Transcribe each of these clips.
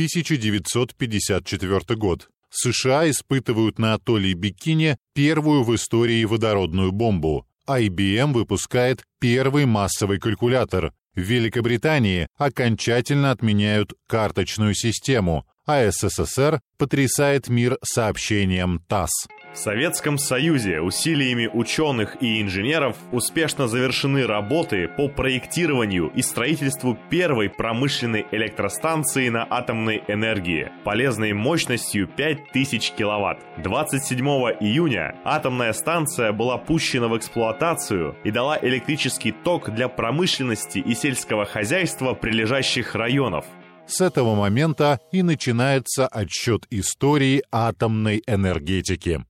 1954 год. США испытывают на атолле Бикини первую в истории водородную бомбу. IBM выпускает первый массовый калькулятор. В Великобритании окончательно отменяют карточную систему, а СССР потрясает мир сообщением ТАСС. В Советском Союзе усилиями ученых и инженеров успешно завершены работы по проектированию и строительству первой промышленной электростанции на атомной энергии, полезной мощностью 5000 киловатт. 27 июня атомная станция была пущена в эксплуатацию и дала электрический ток для промышленности и сельского хозяйства прилежащих районов. С этого момента и начинается отсчет истории атомной энергетики.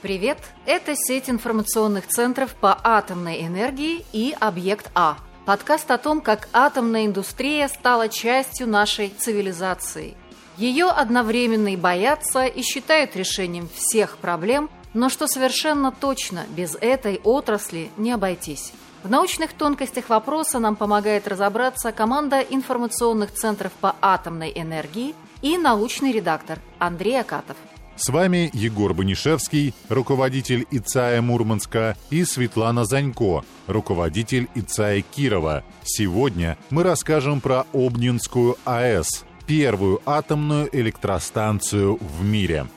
Привет! Это сеть информационных центров по атомной энергии и «Объект А». Подкаст о том, как атомная индустрия стала частью нашей цивилизации. Ее одновременно и боятся, и считают решением всех проблем, но что совершенно точно, без этой отрасли не обойтись. В научных тонкостях вопроса нам помогает разобраться команда информационных центров по атомной энергии и научный редактор Андрей Акатов. С вами Егор Банишевский, руководитель ИЦАЯ Мурманска, и Светлана Занько, руководитель ИЦАЯ Кирова. Сегодня мы расскажем про Обнинскую АЭС, первую атомную электростанцию в мире.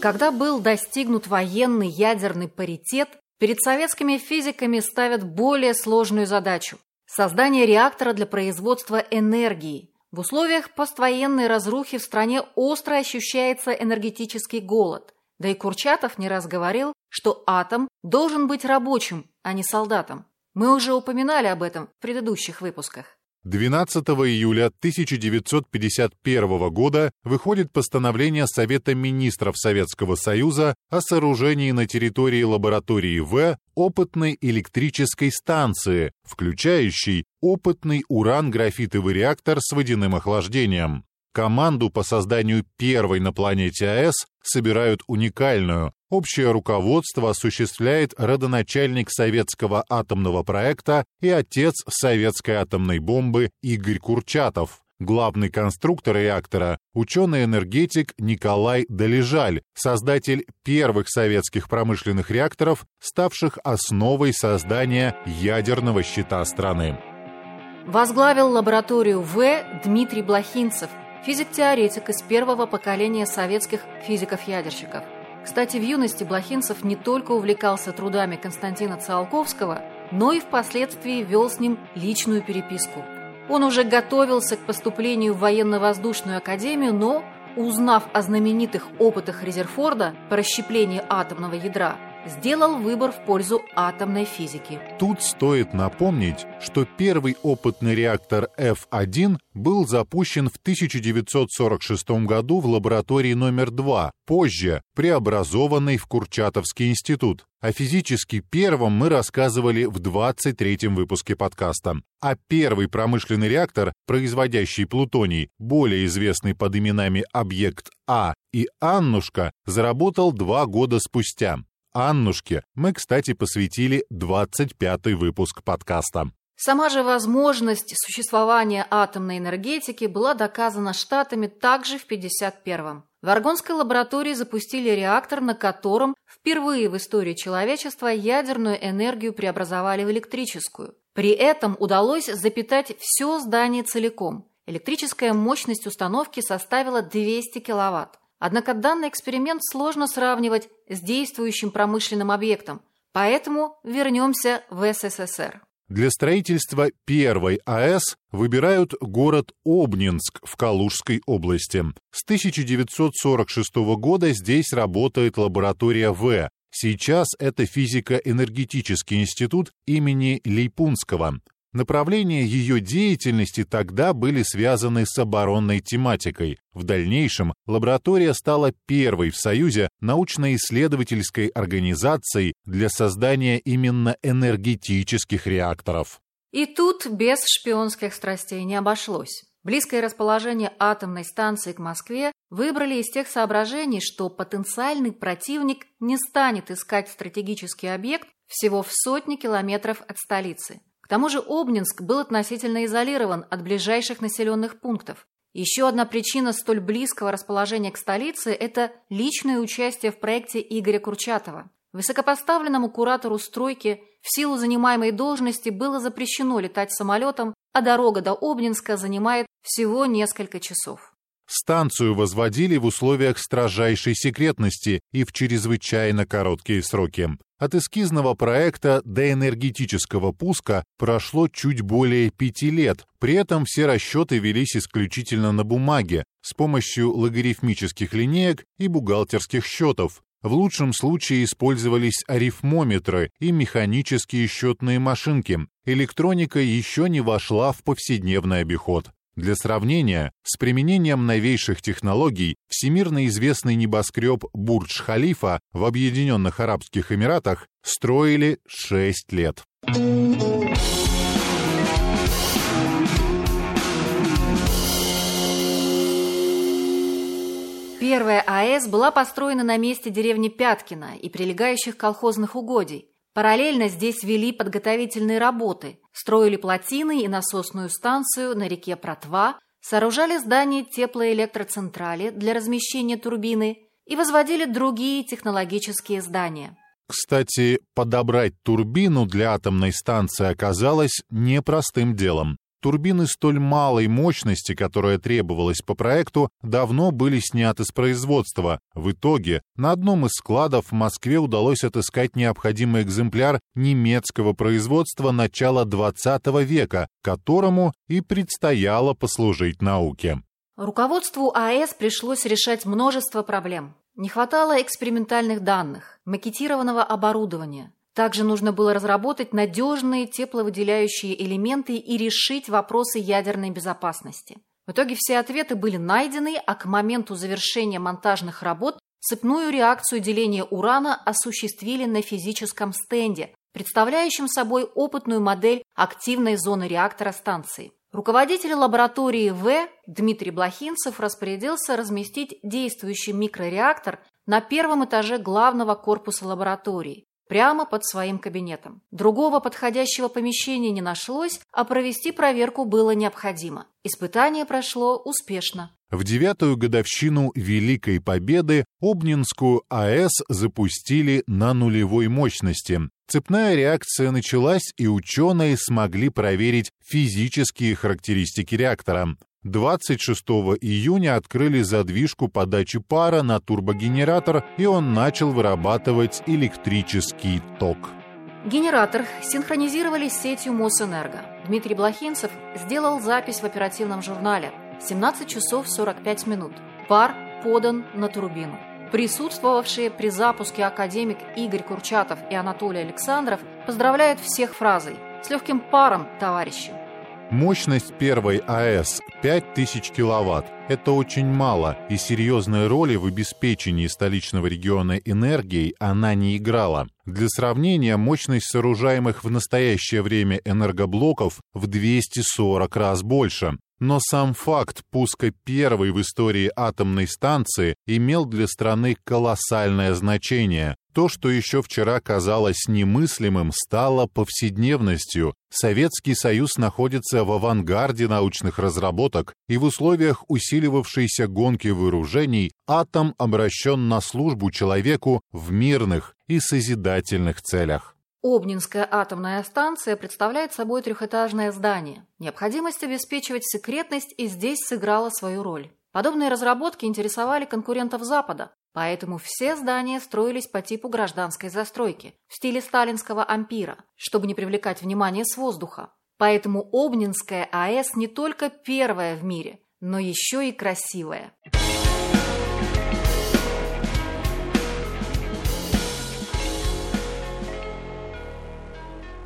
Когда был достигнут военный ядерный паритет, перед советскими физиками ставят более сложную задачу Создание реактора для производства энергии. В условиях поствоенной разрухи в стране остро ощущается энергетический голод. Да и Курчатов не раз говорил, что атом должен быть рабочим, а не солдатом. Мы уже упоминали об этом в предыдущих выпусках. 12 июля 1951 года выходит постановление Совета министров Советского Союза о сооружении на территории лаборатории В опытной электрической станции, включающей опытный уран-графитовый реактор с водяным охлаждением. Команду по созданию первой на планете АЭС собирают уникальную, Общее руководство осуществляет родоначальник советского атомного проекта и отец советской атомной бомбы Игорь Курчатов. Главный конструктор реактора – ученый-энергетик Николай Долежаль, создатель первых советских промышленных реакторов, ставших основой создания ядерного щита страны. Возглавил лабораторию В Дмитрий Блохинцев, физик-теоретик из первого поколения советских физиков-ядерщиков – кстати, в юности Блохинцев не только увлекался трудами Константина Циолковского, но и впоследствии вел с ним личную переписку. Он уже готовился к поступлению в военно-воздушную академию, но, узнав о знаменитых опытах Резерфорда по расщеплению атомного ядра, сделал выбор в пользу атомной физики. Тут стоит напомнить, что первый опытный реактор F1 был запущен в 1946 году в лаборатории номер 2, позже преобразованной в Курчатовский институт. О физически первом мы рассказывали в 23-м выпуске подкаста. А первый промышленный реактор, производящий плутоний, более известный под именами «Объект А» и «Аннушка», заработал два года спустя. Аннушке мы, кстати, посвятили 25-й выпуск подкаста. Сама же возможность существования атомной энергетики была доказана Штатами также в 1951-м. В Аргонской лаборатории запустили реактор, на котором впервые в истории человечества ядерную энергию преобразовали в электрическую. При этом удалось запитать все здание целиком. Электрическая мощность установки составила 200 киловатт. Однако данный эксперимент сложно сравнивать с действующим промышленным объектом, поэтому вернемся в СССР. Для строительства первой АЭС выбирают город Обнинск в Калужской области. С 1946 года здесь работает лаборатория В. Сейчас это физико-энергетический институт имени Лейпунского. Направления ее деятельности тогда были связаны с оборонной тематикой. В дальнейшем лаборатория стала первой в Союзе научно-исследовательской организацией для создания именно энергетических реакторов. И тут без шпионских страстей не обошлось. Близкое расположение атомной станции к Москве выбрали из тех соображений, что потенциальный противник не станет искать стратегический объект всего в сотни километров от столицы. К тому же Обнинск был относительно изолирован от ближайших населенных пунктов. Еще одна причина столь близкого расположения к столице – это личное участие в проекте Игоря Курчатова. Высокопоставленному куратору стройки в силу занимаемой должности было запрещено летать самолетом, а дорога до Обнинска занимает всего несколько часов. Станцию возводили в условиях строжайшей секретности и в чрезвычайно короткие сроки. От эскизного проекта до энергетического пуска прошло чуть более пяти лет. При этом все расчеты велись исключительно на бумаге с помощью логарифмических линеек и бухгалтерских счетов, в лучшем случае использовались арифмометры и механические счетные машинки. Электроника еще не вошла в повседневный обиход. Для сравнения, с применением новейших технологий всемирно известный небоскреб Бурдж-Халифа в Объединенных Арабских Эмиратах строили 6 лет. Первая АЭС была построена на месте деревни Пяткина и прилегающих колхозных угодий. Параллельно здесь вели подготовительные работы, строили плотины и насосную станцию на реке Протва, сооружали здание теплоэлектроцентрали для размещения турбины и возводили другие технологические здания. Кстати, подобрать турбину для атомной станции оказалось непростым делом. Турбины столь малой мощности, которая требовалась по проекту, давно были сняты с производства. В итоге на одном из складов в Москве удалось отыскать необходимый экземпляр немецкого производства начала XX века, которому и предстояло послужить науке. Руководству АЭС пришлось решать множество проблем. Не хватало экспериментальных данных, макетированного оборудования, также нужно было разработать надежные тепловыделяющие элементы и решить вопросы ядерной безопасности. В итоге все ответы были найдены, а к моменту завершения монтажных работ цепную реакцию деления урана осуществили на физическом стенде, представляющем собой опытную модель активной зоны реактора станции. Руководитель лаборатории В Дмитрий Блохинцев распорядился разместить действующий микрореактор на первом этаже главного корпуса лаборатории, прямо под своим кабинетом. Другого подходящего помещения не нашлось, а провести проверку было необходимо. Испытание прошло успешно. В девятую годовщину Великой Победы Обнинскую АЭС запустили на нулевой мощности. Цепная реакция началась, и ученые смогли проверить физические характеристики реактора. 26 июня открыли задвижку подачи пара на турбогенератор, и он начал вырабатывать электрический ток. Генератор синхронизировали с сетью Мосэнерго. Дмитрий Блохинцев сделал запись в оперативном журнале. 17 часов 45 минут. Пар подан на турбину. Присутствовавшие при запуске академик Игорь Курчатов и Анатолий Александров поздравляют всех фразой «С легким паром, товарищи!» Мощность первой АЭС 5000 киловатт. Это очень мало, и серьезной роли в обеспечении столичного региона энергией она не играла. Для сравнения, мощность сооружаемых в настоящее время энергоблоков в 240 раз больше. Но сам факт пуска первой в истории атомной станции имел для страны колоссальное значение. То, что еще вчера казалось немыслимым, стало повседневностью. Советский Союз находится в авангарде научных разработок, и в условиях усиливавшейся гонки вооружений атом обращен на службу человеку в мирных и созидательных целях. Обнинская атомная станция представляет собой трехэтажное здание. Необходимость обеспечивать секретность и здесь сыграла свою роль. Подобные разработки интересовали конкурентов Запада, Поэтому все здания строились по типу гражданской застройки, в стиле сталинского ампира, чтобы не привлекать внимание с воздуха. Поэтому Обнинская АЭС не только первая в мире, но еще и красивая.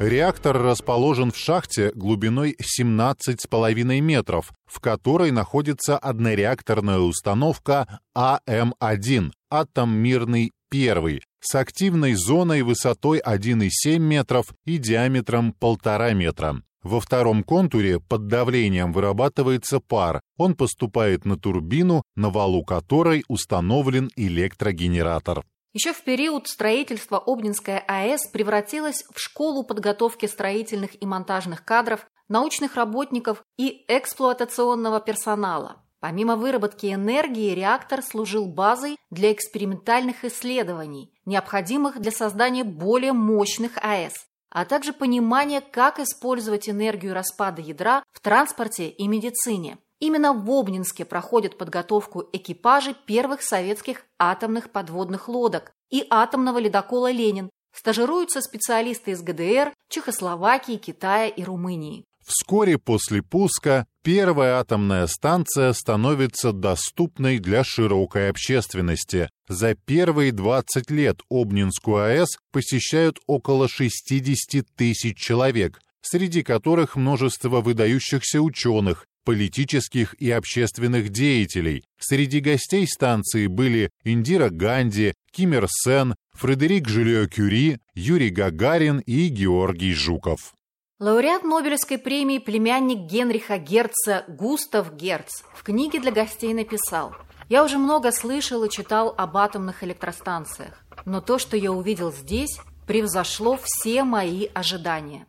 Реактор расположен в шахте глубиной 17,5 метров, в которой находится однореакторная установка АМ-1 «Атом мирный 1» с активной зоной высотой 1,7 метров и диаметром 1,5 метра. Во втором контуре под давлением вырабатывается пар. Он поступает на турбину, на валу которой установлен электрогенератор. Еще в период строительства Обнинская АЭС превратилась в школу подготовки строительных и монтажных кадров, научных работников и эксплуатационного персонала. Помимо выработки энергии, реактор служил базой для экспериментальных исследований, необходимых для создания более мощных АЭС а также понимание, как использовать энергию распада ядра в транспорте и медицине. Именно в Обнинске проходит подготовку экипажей первых советских атомных подводных лодок и атомного ледокола «Ленин». Стажируются специалисты из ГДР, Чехословакии, Китая и Румынии. Вскоре после пуска первая атомная станция становится доступной для широкой общественности. За первые 20 лет Обнинскую АЭС посещают около 60 тысяч человек, среди которых множество выдающихся ученых, политических и общественных деятелей. Среди гостей станции были Индира Ганди, Ким Ир Сен, Фредерик Жильо-Кюри, Юрий Гагарин и Георгий Жуков. Лауреат Нобелевской премии племянник Генриха Герца Густав Герц в книге для гостей написал «Я уже много слышал и читал об атомных электростанциях, но то, что я увидел здесь, превзошло все мои ожидания».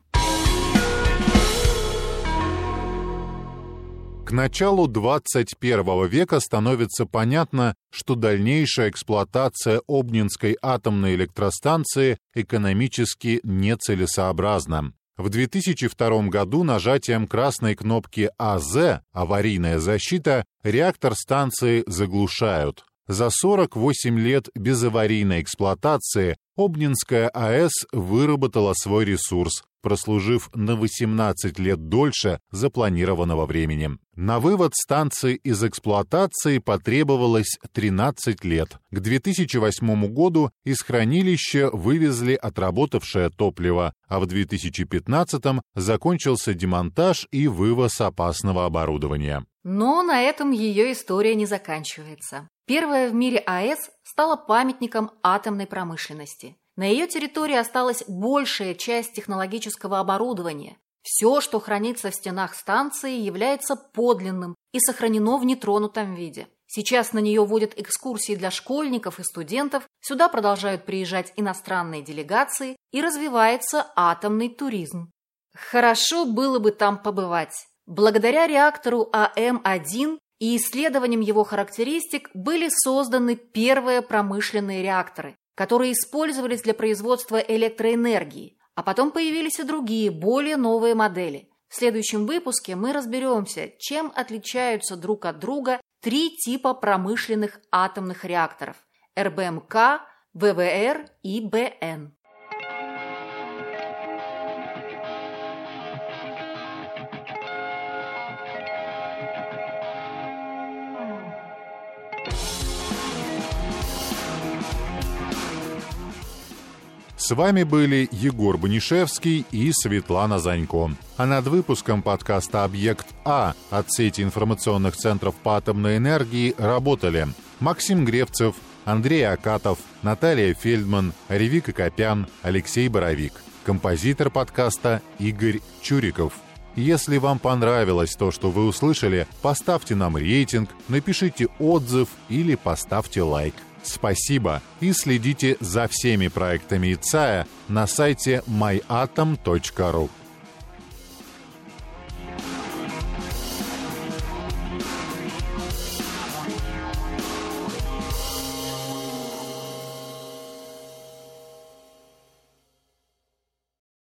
К началу 21 века становится понятно, что дальнейшая эксплуатация Обнинской атомной электростанции экономически нецелесообразна. В 2002 году нажатием красной кнопки АЗ «Аварийная защита» реактор станции заглушают. За 48 лет безаварийной эксплуатации Обнинская АЭС выработала свой ресурс, прослужив на 18 лет дольше запланированного времени. На вывод станции из эксплуатации потребовалось 13 лет. К 2008 году из хранилища вывезли отработавшее топливо, а в 2015 закончился демонтаж и вывоз опасного оборудования. Но на этом ее история не заканчивается. Первая в мире АЭС стала памятником атомной промышленности. На ее территории осталась большая часть технологического оборудования. Все, что хранится в стенах станции, является подлинным и сохранено в нетронутом виде. Сейчас на нее водят экскурсии для школьников и студентов, сюда продолжают приезжать иностранные делегации и развивается атомный туризм. Хорошо было бы там побывать. Благодаря реактору АМ-1 и исследованиям его характеристик были созданы первые промышленные реакторы, которые использовались для производства электроэнергии, а потом появились и другие, более новые модели. В следующем выпуске мы разберемся, чем отличаются друг от друга три типа промышленных атомных реакторов – РБМК, ВВР и БН. С вами были Егор Банишевский и Светлана Занько. А над выпуском подкаста «Объект А» от сети информационных центров по атомной энергии работали Максим Гревцев, Андрей Акатов, Наталья Фельдман, Ревика Копян, Алексей Боровик. Композитор подкаста Игорь Чуриков. Если вам понравилось то, что вы услышали, поставьте нам рейтинг, напишите отзыв или поставьте лайк. Спасибо и следите за всеми проектами ИЦАЯ на сайте myatom.ru.